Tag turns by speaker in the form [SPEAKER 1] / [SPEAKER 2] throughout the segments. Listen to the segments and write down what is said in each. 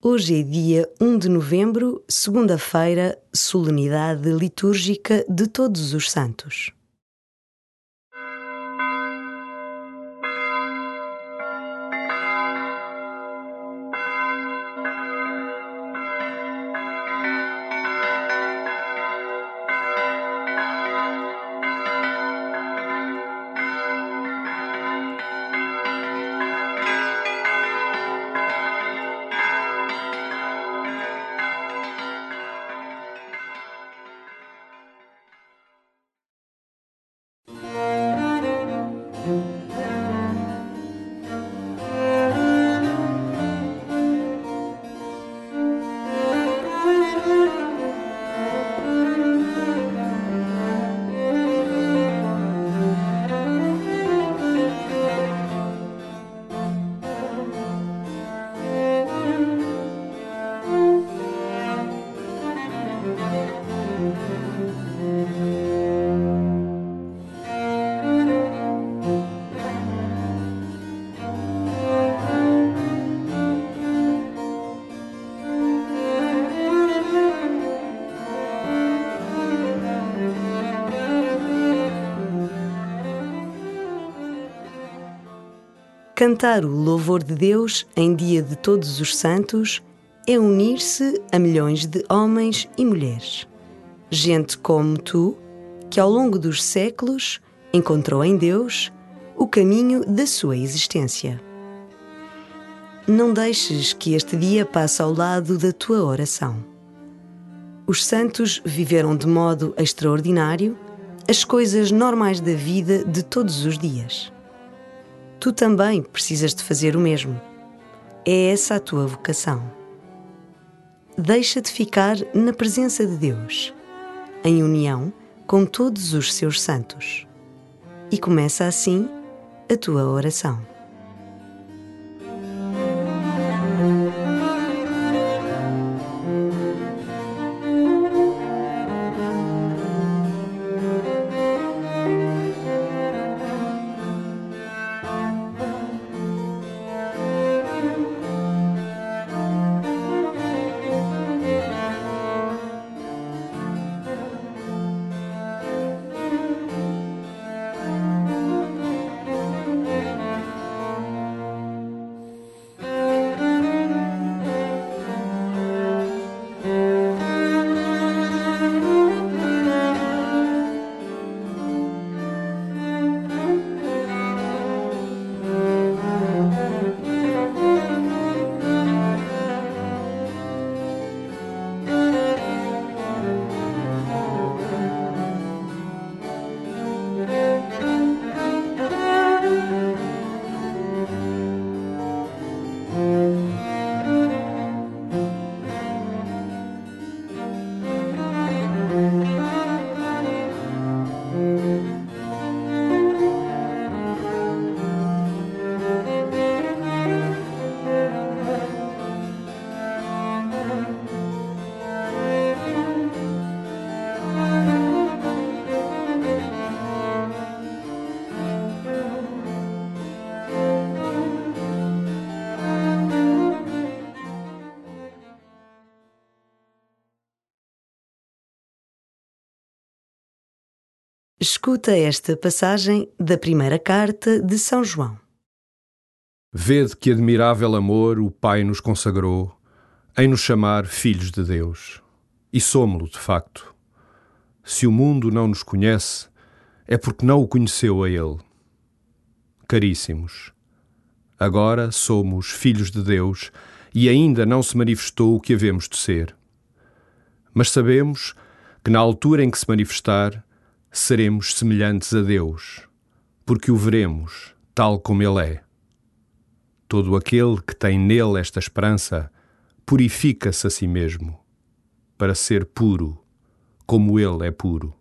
[SPEAKER 1] Hoje é dia 1 de novembro, segunda-feira, solenidade litúrgica de Todos os Santos. Cantar o louvor de Deus em Dia de Todos os Santos é unir-se a milhões de homens e mulheres. Gente como tu, que ao longo dos séculos encontrou em Deus o caminho da sua existência. Não deixes que este dia passe ao lado da tua oração. Os santos viveram de modo extraordinário as coisas normais da vida de todos os dias tu também precisas de fazer o mesmo. É essa a tua vocação. Deixa-te ficar na presença de Deus, em união com todos os seus santos. E começa assim a tua oração. Escuta esta passagem da primeira carta de São João.
[SPEAKER 2] Vede que admirável amor o Pai nos consagrou em nos chamar filhos de Deus. E somos-lo, de facto. Se o mundo não nos conhece, é porque não o conheceu a Ele. Caríssimos, agora somos filhos de Deus e ainda não se manifestou o que havemos de ser. Mas sabemos que na altura em que se manifestar, seremos semelhantes a Deus, porque o veremos tal como Ele é. Todo aquele que tem nele esta esperança purifica-se a si mesmo, para ser puro, como Ele é puro.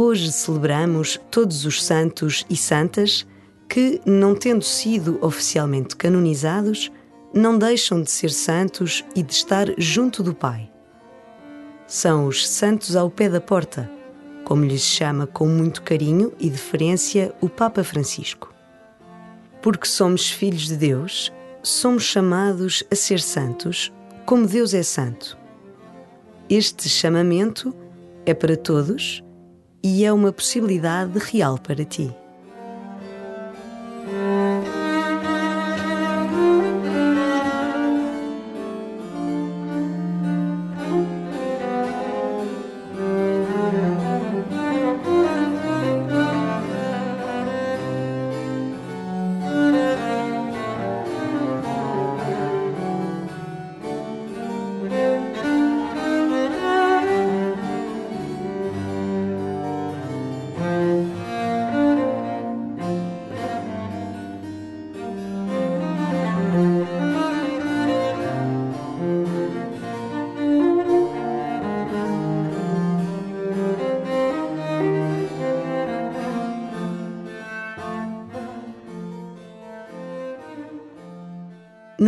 [SPEAKER 1] Hoje celebramos todos os santos e santas que, não tendo sido oficialmente canonizados, não deixam de ser santos e de estar junto do Pai. São os santos ao pé da porta, como lhes chama com muito carinho e deferência o Papa Francisco. Porque somos filhos de Deus, somos chamados a ser santos, como Deus é santo. Este chamamento é para todos e é uma possibilidade real para ti.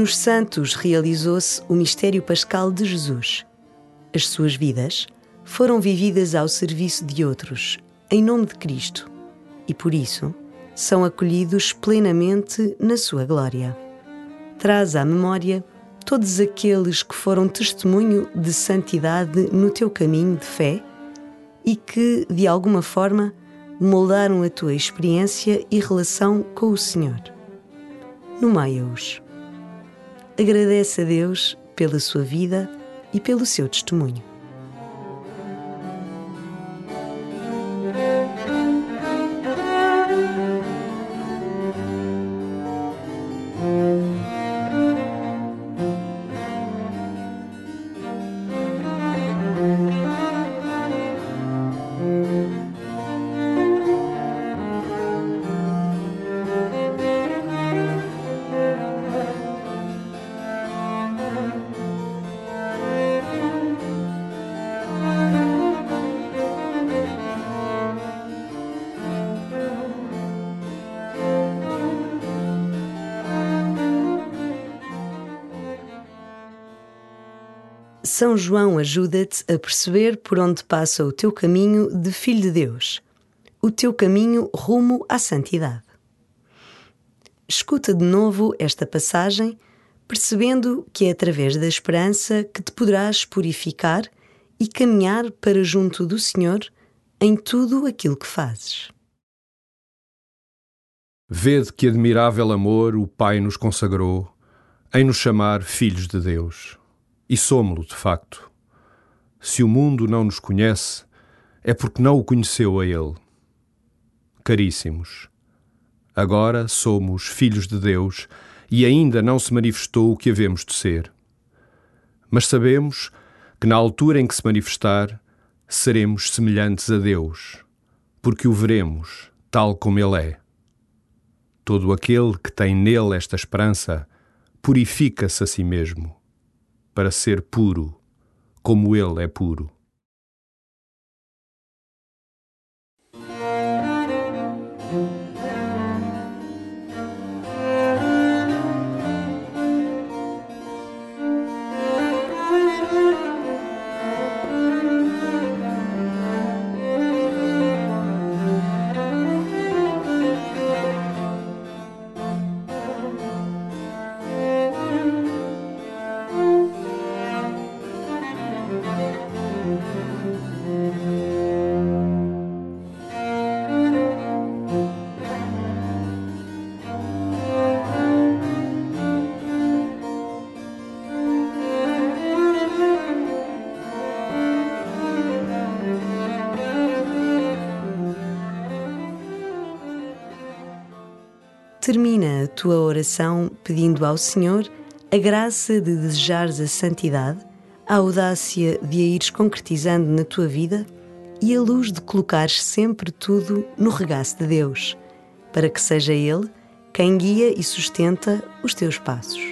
[SPEAKER 1] Nos santos realizou-se o mistério pascal de Jesus. As suas vidas foram vividas ao serviço de outros, em nome de Cristo, e por isso são acolhidos plenamente na sua glória. Traz à memória todos aqueles que foram testemunho de santidade no teu caminho de fé e que, de alguma forma, moldaram a tua experiência e relação com o Senhor. Nomeia-os agradece a Deus pela sua vida e pelo seu testemunho. São João ajuda-te a perceber por onde passa o teu caminho de filho de Deus, o teu caminho rumo à santidade. Escuta de novo esta passagem, percebendo que é através da esperança que te poderás purificar e caminhar para junto do Senhor em tudo aquilo que fazes.
[SPEAKER 2] Vede que admirável amor o Pai nos consagrou em nos chamar filhos de Deus. E somos-lo, de facto. Se o mundo não nos conhece, é porque não o conheceu a Ele. Caríssimos, agora somos filhos de Deus e ainda não se manifestou o que havemos de ser. Mas sabemos que na altura em que se manifestar, seremos semelhantes a Deus, porque o veremos tal como Ele é. Todo aquele que tem nele esta esperança purifica-se a si mesmo para ser puro, como Ele é puro.
[SPEAKER 1] Termina a tua oração pedindo ao Senhor a graça de desejares a santidade, a audácia de a ires concretizando na tua vida e a luz de colocares sempre tudo no regaço de Deus, para que seja Ele quem guia e sustenta os teus passos.